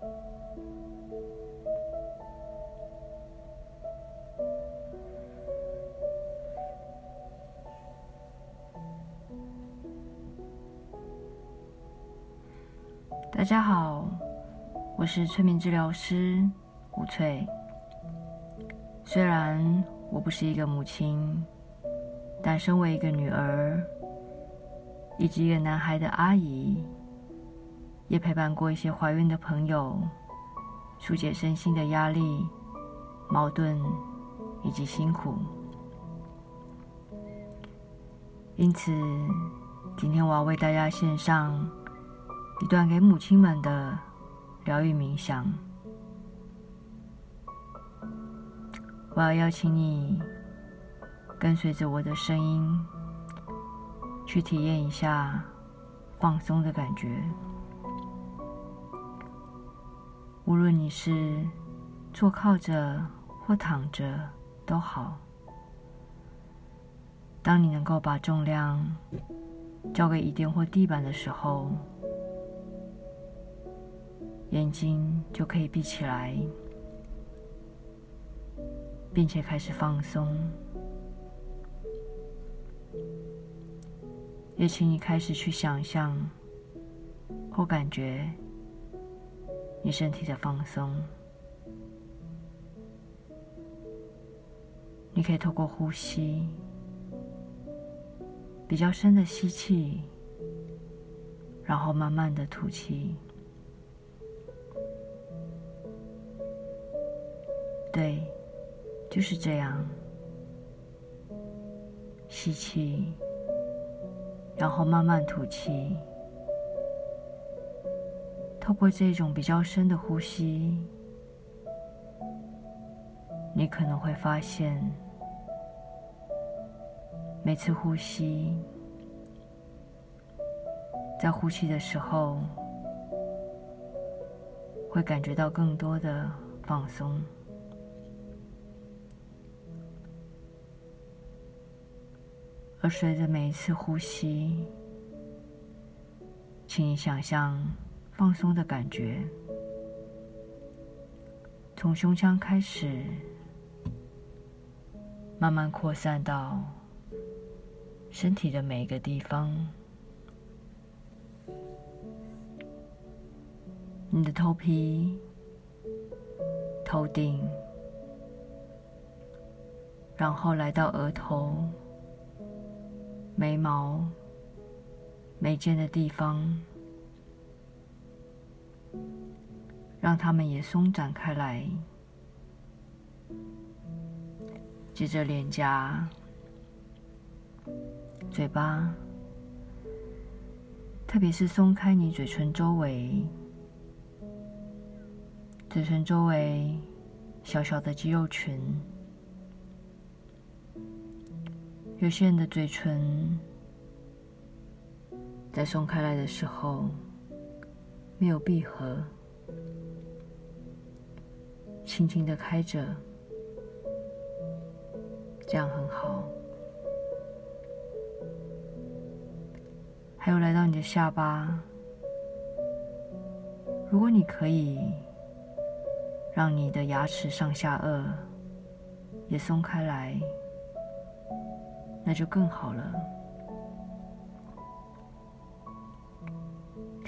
大家好，我是催眠治疗师吴翠。虽然我不是一个母亲，但身为一个女儿以及一个男孩的阿姨，也陪伴过一些怀孕的朋友，疏解身心的压力、矛盾以及辛苦。因此，今天我要为大家献上。一段给母亲们的疗愈冥想，我要邀请你跟随着我的声音，去体验一下放松的感觉。无论你是坐靠着或躺着都好。当你能够把重量交给椅垫或地板的时候。眼睛就可以闭起来，并且开始放松。也请你开始去想象或感觉你身体的放松。你可以透过呼吸，比较深的吸气，然后慢慢的吐气。对，就是这样。吸气，然后慢慢吐气。透过这种比较深的呼吸，你可能会发现，每次呼吸，在呼吸的时候，会感觉到更多的放松。而随着每一次呼吸，请你想象放松的感觉，从胸腔开始，慢慢扩散到身体的每一个地方。你的头皮、头顶，然后来到额头。眉毛、眉间的地方，让它们也松展开来。接着脸颊、嘴巴，特别是松开你嘴唇周围，嘴唇周围小小的肌肉群。有些人的嘴唇在松开来的时候没有闭合，轻轻的开着，这样很好。还有来到你的下巴，如果你可以让你的牙齿上下颚也松开来。那就更好了。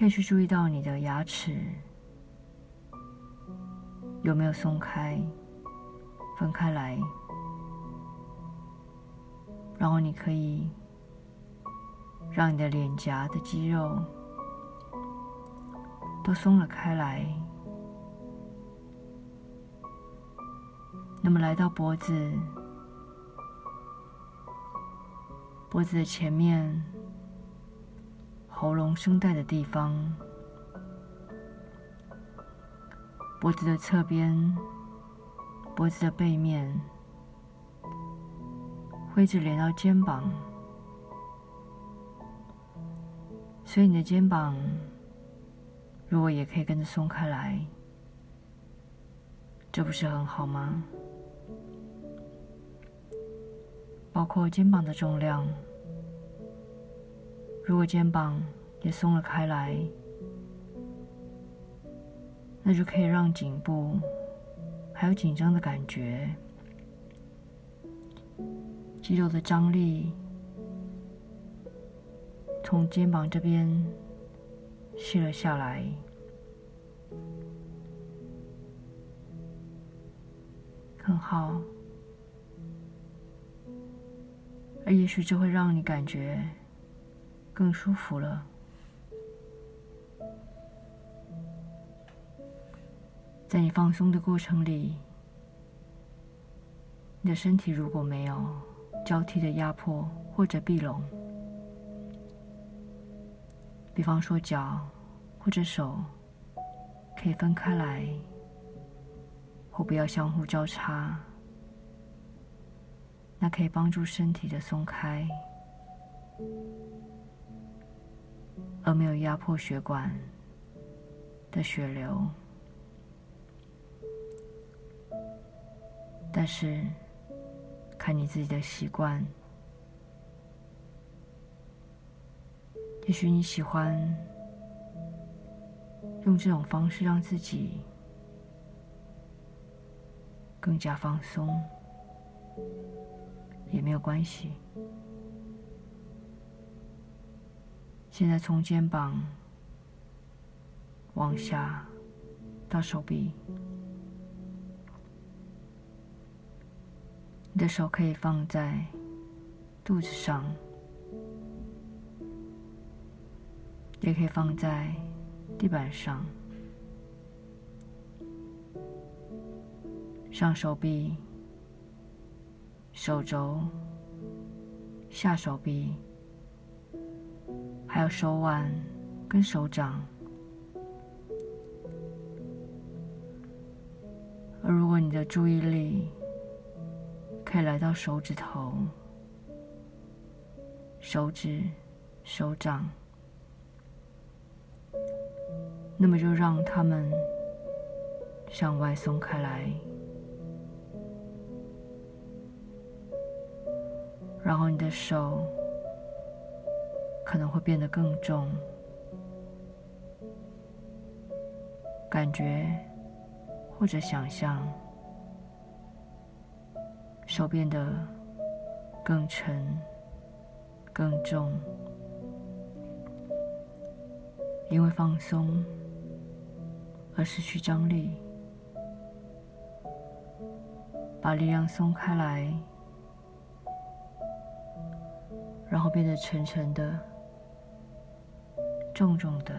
可以去注意到你的牙齿有没有松开、分开来，然后你可以让你的脸颊的肌肉都松了开来。那么来到脖子。脖子的前面、喉咙、声带的地方，脖子的侧边、脖子的背面，灰质连到肩膀，所以你的肩膀如果也可以跟着松开来，这不是很好吗？包括肩膀的重量，如果肩膀也松了开来，那就可以让颈部还有紧张的感觉、肌肉的张力从肩膀这边卸了下来。很好，而也许这会让你感觉更舒服了。在你放松的过程里，你的身体如果没有交替的压迫或者闭拢，比方说脚或者手可以分开来。或不要相互交叉，那可以帮助身体的松开，而没有压迫血管的血流。但是，看你自己的习惯，也许你喜欢用这种方式让自己。更加放松也没有关系。现在从肩膀往下到手臂，你的手可以放在肚子上，也可以放在地板上。上手臂、手肘、下手臂，还有手腕跟手掌。而如果你的注意力可以来到手指头、手指、手掌，那么就让它们向外松开来。然后你的手可能会变得更重，感觉或者想象手变得更沉、更重，因为放松而失去张力，把力量松开来。然后变得沉沉的、重重的，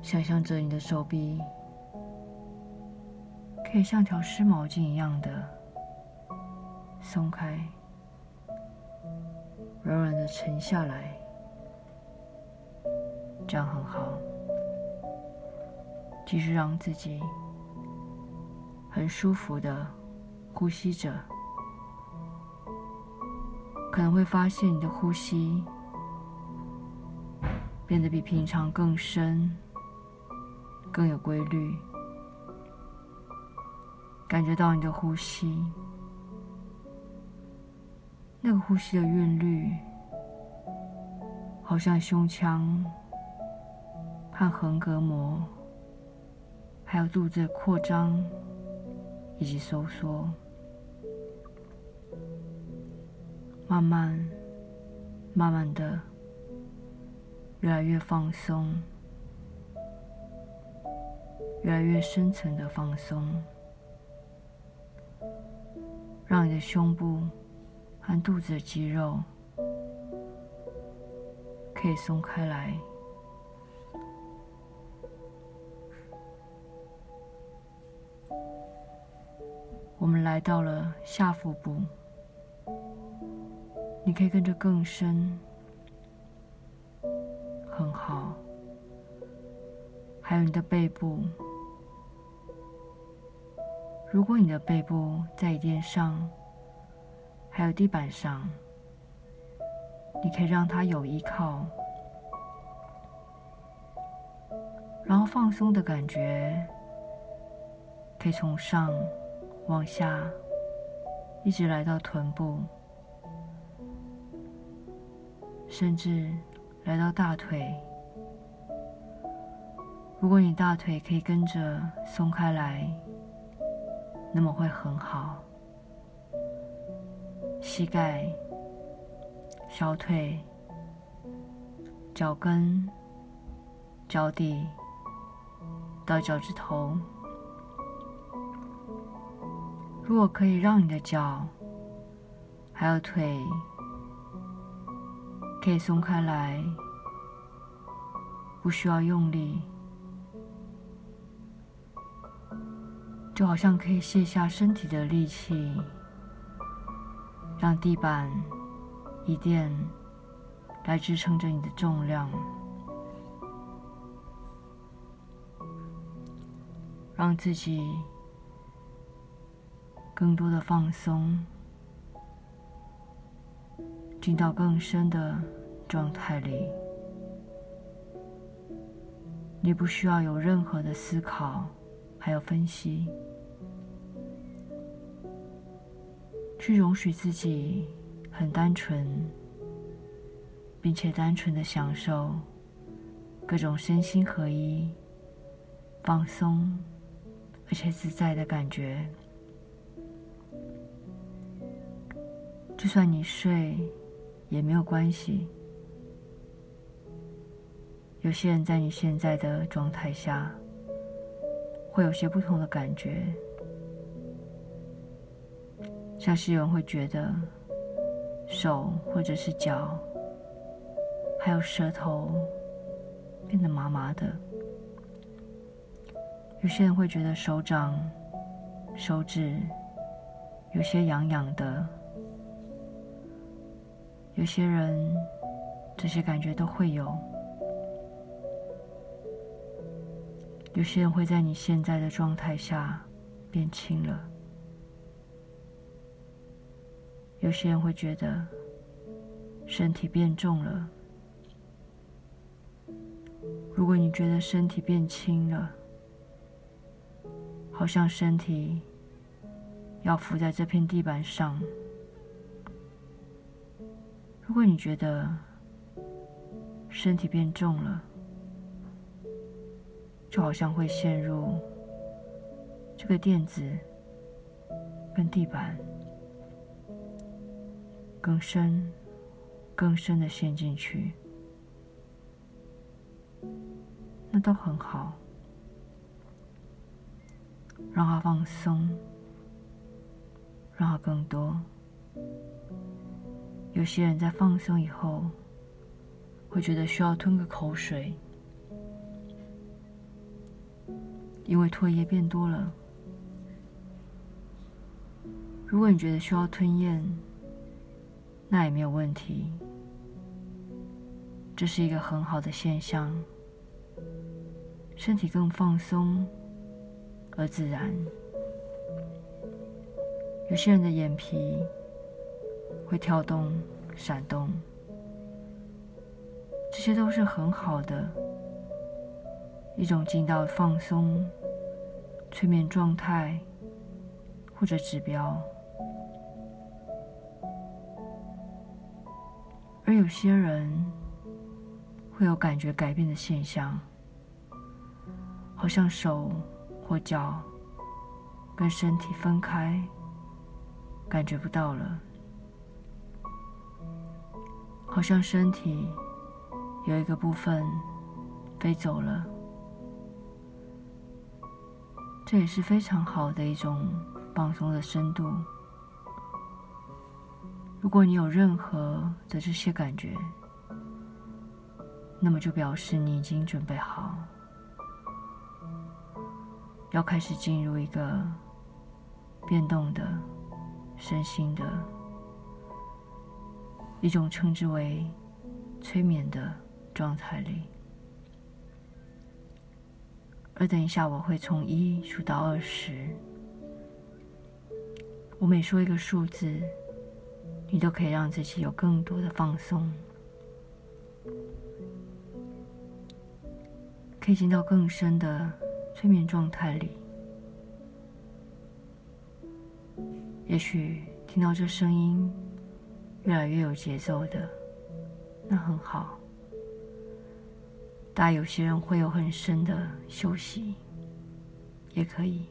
想象着你的手臂可以像条湿毛巾一样的松开，软软的沉下来，这样很好。继续让自己很舒服的呼吸着。可能会发现你的呼吸变得比平常更深、更有规律，感觉到你的呼吸，那个呼吸的韵律，好像胸腔和横膈膜，还有肚子的扩张以及收缩。慢慢、慢慢的，越来越放松，越来越深层的放松，让你的胸部和肚子的肌肉可以松开来。我们来到了下腹部。你可以跟着更深，很好。还有你的背部，如果你的背部在椅垫上，还有地板上，你可以让它有依靠，然后放松的感觉，可以从上往下，一直来到臀部。甚至来到大腿，如果你大腿可以跟着松开来，那么会很好。膝盖、小腿、脚跟、脚底到脚趾头，如果可以让你的脚还有腿可以松开来，不需要用力，就好像可以卸下身体的力气。让地板、椅垫来支撑着你的重量，让自己更多的放松，进到更深的状态里。你不需要有任何的思考，还有分析。去容许自己很单纯，并且单纯的享受各种身心合一、放松而且自在的感觉。就算你睡也没有关系。有些人在你现在的状态下会有些不同的感觉。像是有人会觉得手或者是脚，还有舌头变得麻麻的；有些人会觉得手掌、手指有些痒痒的；有些人这些感觉都会有；有些人会在你现在的状态下变轻了。有些人会觉得身体变重了。如果你觉得身体变轻了，好像身体要浮在这片地板上；如果你觉得身体变重了，就好像会陷入这个垫子跟地板。更深、更深的陷进去，那都很好。让它放松，让它更多。有些人在放松以后，会觉得需要吞个口水，因为唾液变多了。如果你觉得需要吞咽，那也没有问题，这是一个很好的现象，身体更放松而自然。有些人的眼皮会跳动、闪动，这些都是很好的一种进到放松、催眠状态或者指标。而有些人会有感觉改变的现象，好像手或脚跟身体分开，感觉不到了；好像身体有一个部分飞走了。这也是非常好的一种放松的深度。如果你有任何的这些感觉，那么就表示你已经准备好，要开始进入一个变动的身心的一种称之为催眠的状态里。而等一下，我会从一数到二十，我每说一个数字。你都可以让自己有更多的放松，可以进到更深的催眠状态里。也许听到这声音越来越有节奏的，那很好。但有些人会有很深的休息，也可以。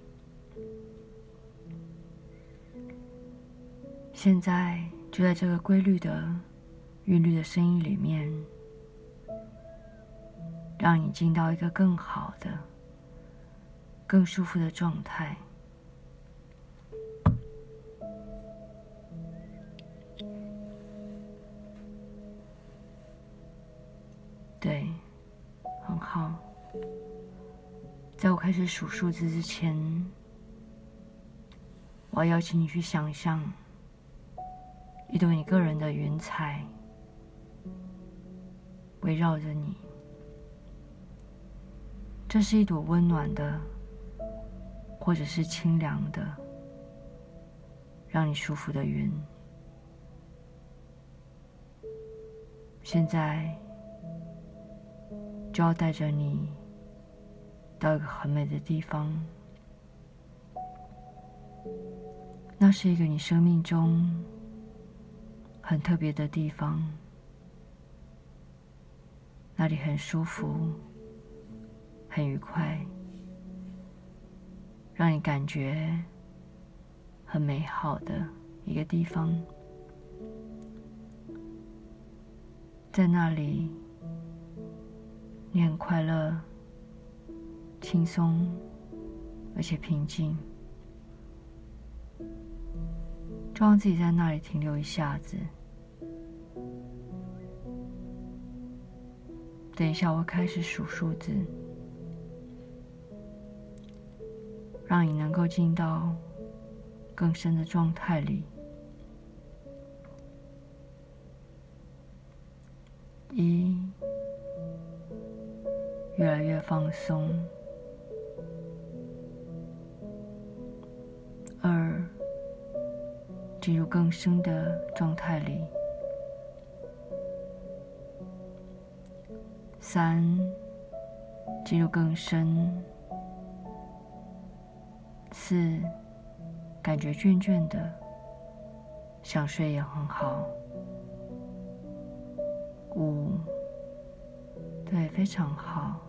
现在就在这个规律的韵律的声音里面，让你进到一个更好的、更舒服的状态。对，很好。在我开始数数字之前，我要邀请你去想象。一朵你个人的云彩围绕着你，这是一朵温暖的，或者是清凉的，让你舒服的云。现在就要带着你到一个很美的地方，那是一个你生命中。很特别的地方，那里很舒服，很愉快，让你感觉很美好的一个地方。在那里，你很快乐、轻松，而且平静。就让自己在那里停留一下子。等一下，我开始数数字，让你能够进到更深的状态里。一，越来越放松。二，进入更深的状态里。三，进入更深。四，感觉倦倦的，想睡也很好。五，对，非常好。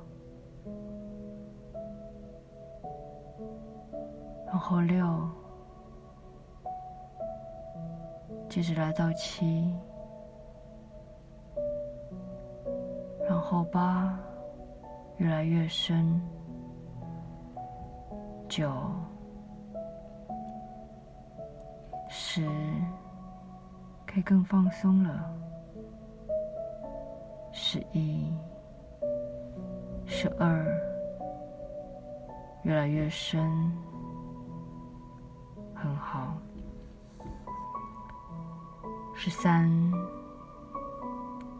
然后六，接着来到七。然后八越来越深，九十可以更放松了，十一十二越来越深，很好，十三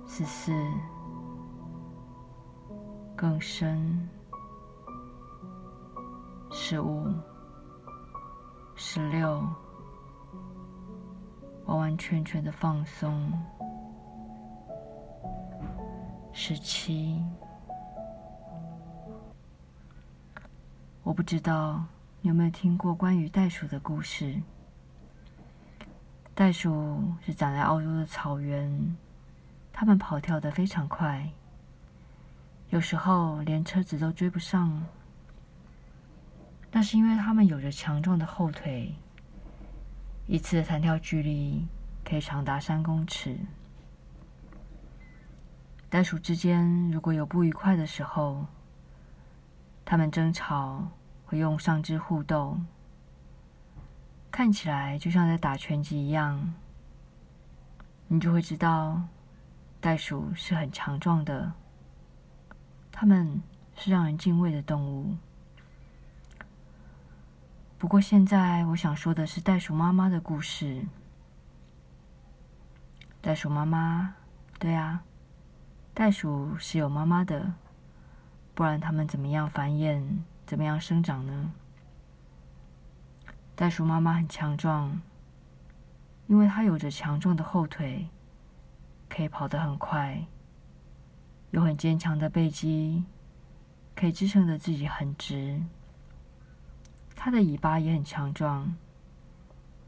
十四。更深，十五、十六，完完全全的放松。十七，我不知道你有没有听过关于袋鼠的故事。袋鼠是长在澳洲的草原，它们跑跳的非常快。有时候连车子都追不上，那是因为它们有着强壮的后腿，一次的弹跳距离可以长达三公尺。袋鼠之间如果有不愉快的时候，他们争吵会用上肢互动，看起来就像在打拳击一样，你就会知道袋鼠是很强壮的。它们是让人敬畏的动物。不过，现在我想说的是袋鼠妈妈的故事。袋鼠妈妈，对啊，袋鼠是有妈妈的，不然它们怎么样繁衍、怎么样生长呢？袋鼠妈妈很强壮，因为它有着强壮的后腿，可以跑得很快。有很坚强的背肌，可以支撑着自己很直。它的尾巴也很强壮，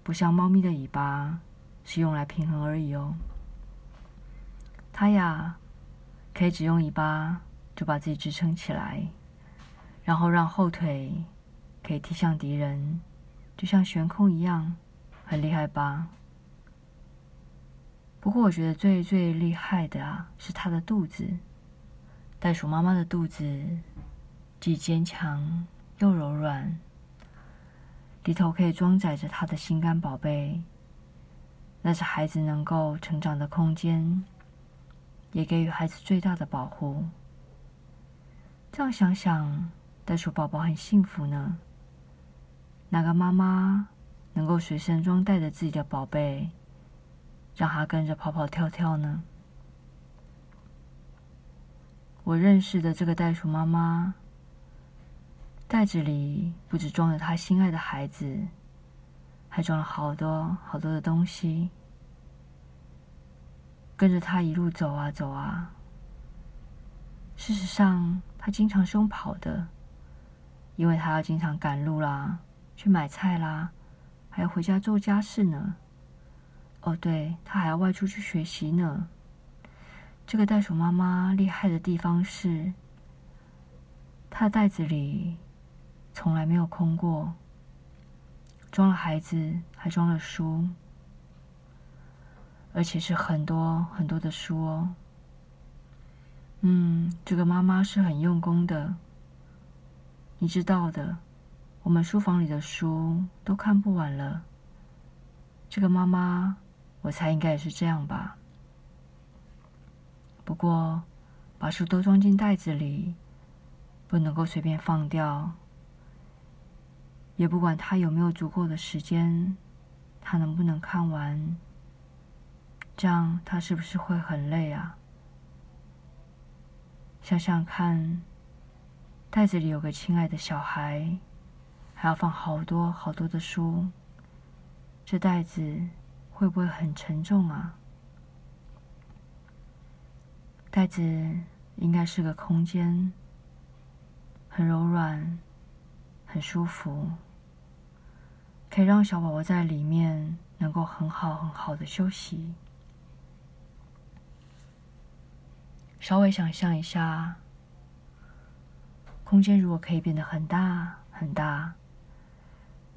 不像猫咪的尾巴是用来平衡而已哦。它呀，可以只用尾巴就把自己支撑起来，然后让后腿可以踢向敌人，就像悬空一样，很厉害吧？不过我觉得最最厉害的啊，是它的肚子。袋鼠妈妈的肚子既坚强又柔软，里头可以装载着它的心肝宝贝。那是孩子能够成长的空间，也给予孩子最大的保护。这样想想，袋鼠宝宝很幸福呢。哪个妈妈能够随身装带着自己的宝贝？让他跟着跑跑跳跳呢。我认识的这个袋鼠妈妈，袋子里不止装着她心爱的孩子，还装了好多好多的东西。跟着他一路走啊走啊。事实上，他经常是用跑的，因为他要经常赶路啦，去买菜啦，还要回家做家事呢。哦，对，他还要外出去学习呢。这个袋鼠妈妈厉害的地方是，她的袋子里从来没有空过，装了孩子，还装了书，而且是很多很多的书哦。嗯，这个妈妈是很用功的。你知道的，我们书房里的书都看不完了。这个妈妈。我猜应该也是这样吧。不过，把书都装进袋子里，不能够随便放掉。也不管他有没有足够的时间，他能不能看完，这样他是不是会很累啊？想想看，袋子里有个亲爱的小孩，还要放好多好多的书，这袋子。会不会很沉重啊？袋子应该是个空间，很柔软，很舒服，可以让小宝宝在里面能够很好很好的休息。稍微想象一下，空间如果可以变得很大很大。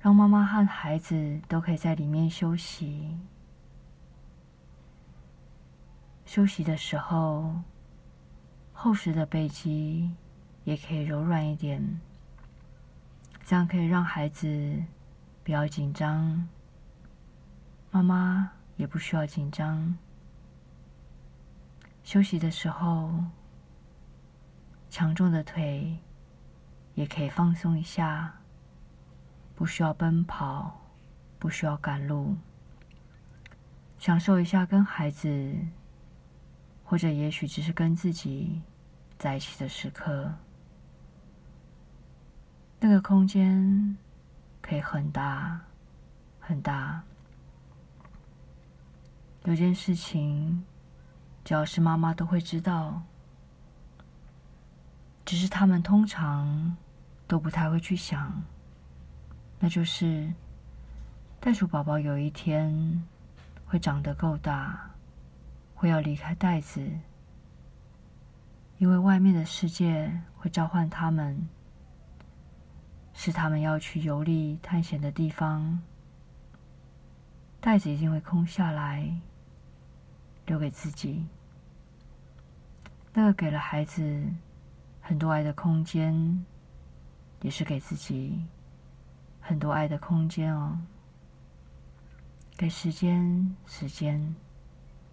让妈妈和孩子都可以在里面休息。休息的时候，厚实的背脊也可以柔软一点，这样可以让孩子不要紧张，妈妈也不需要紧张。休息的时候，强壮的腿也可以放松一下。不需要奔跑，不需要赶路，享受一下跟孩子，或者也许只是跟自己在一起的时刻。那个空间可以很大，很大。有件事情，只要是妈妈都会知道，只是他们通常都不太会去想。那就是袋鼠宝宝有一天会长得够大，会要离开袋子，因为外面的世界会召唤他们，是他们要去游历探险的地方。袋子一定会空下来，留给自己。那个给了孩子很多爱的空间，也是给自己。很多爱的空间哦，给时间，时间，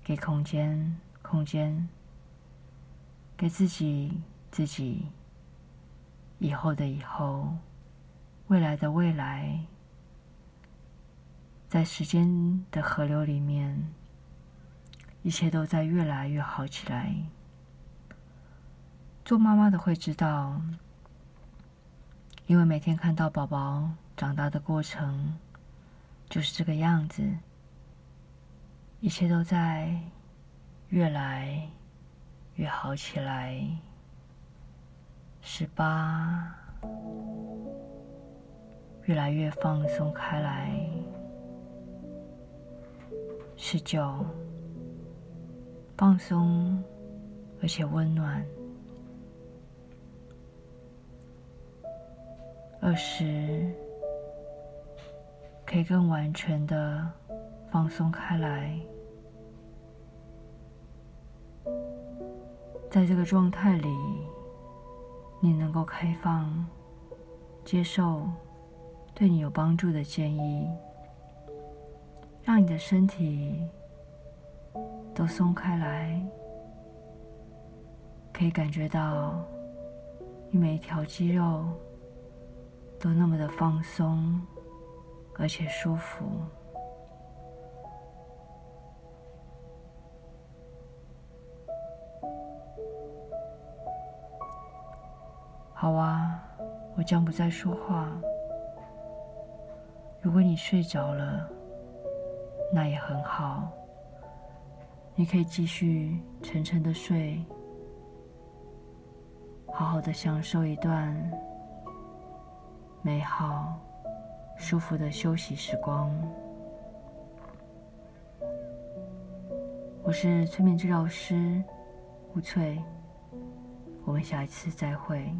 给空间，空间，给自己，自己，以后的以后，未来的未来，在时间的河流里面，一切都在越来越好起来。做妈妈的会知道，因为每天看到宝宝。长大的过程就是这个样子，一切都在越来越好起来。十八，越来越放松开来。十九，放松而且温暖。二十可以更完全的放松开来。在这个状态里，你能够开放接受对你有帮助的建议，让你的身体都松开来，可以感觉到你每一条肌肉都那么的放松，而且舒服。好啊，我将不再说话。如果你睡着了，那也很好，你可以继续沉沉的睡，好好的享受一段美好、舒服的休息时光。我是催眠治疗师吴翠，我们下一次再会。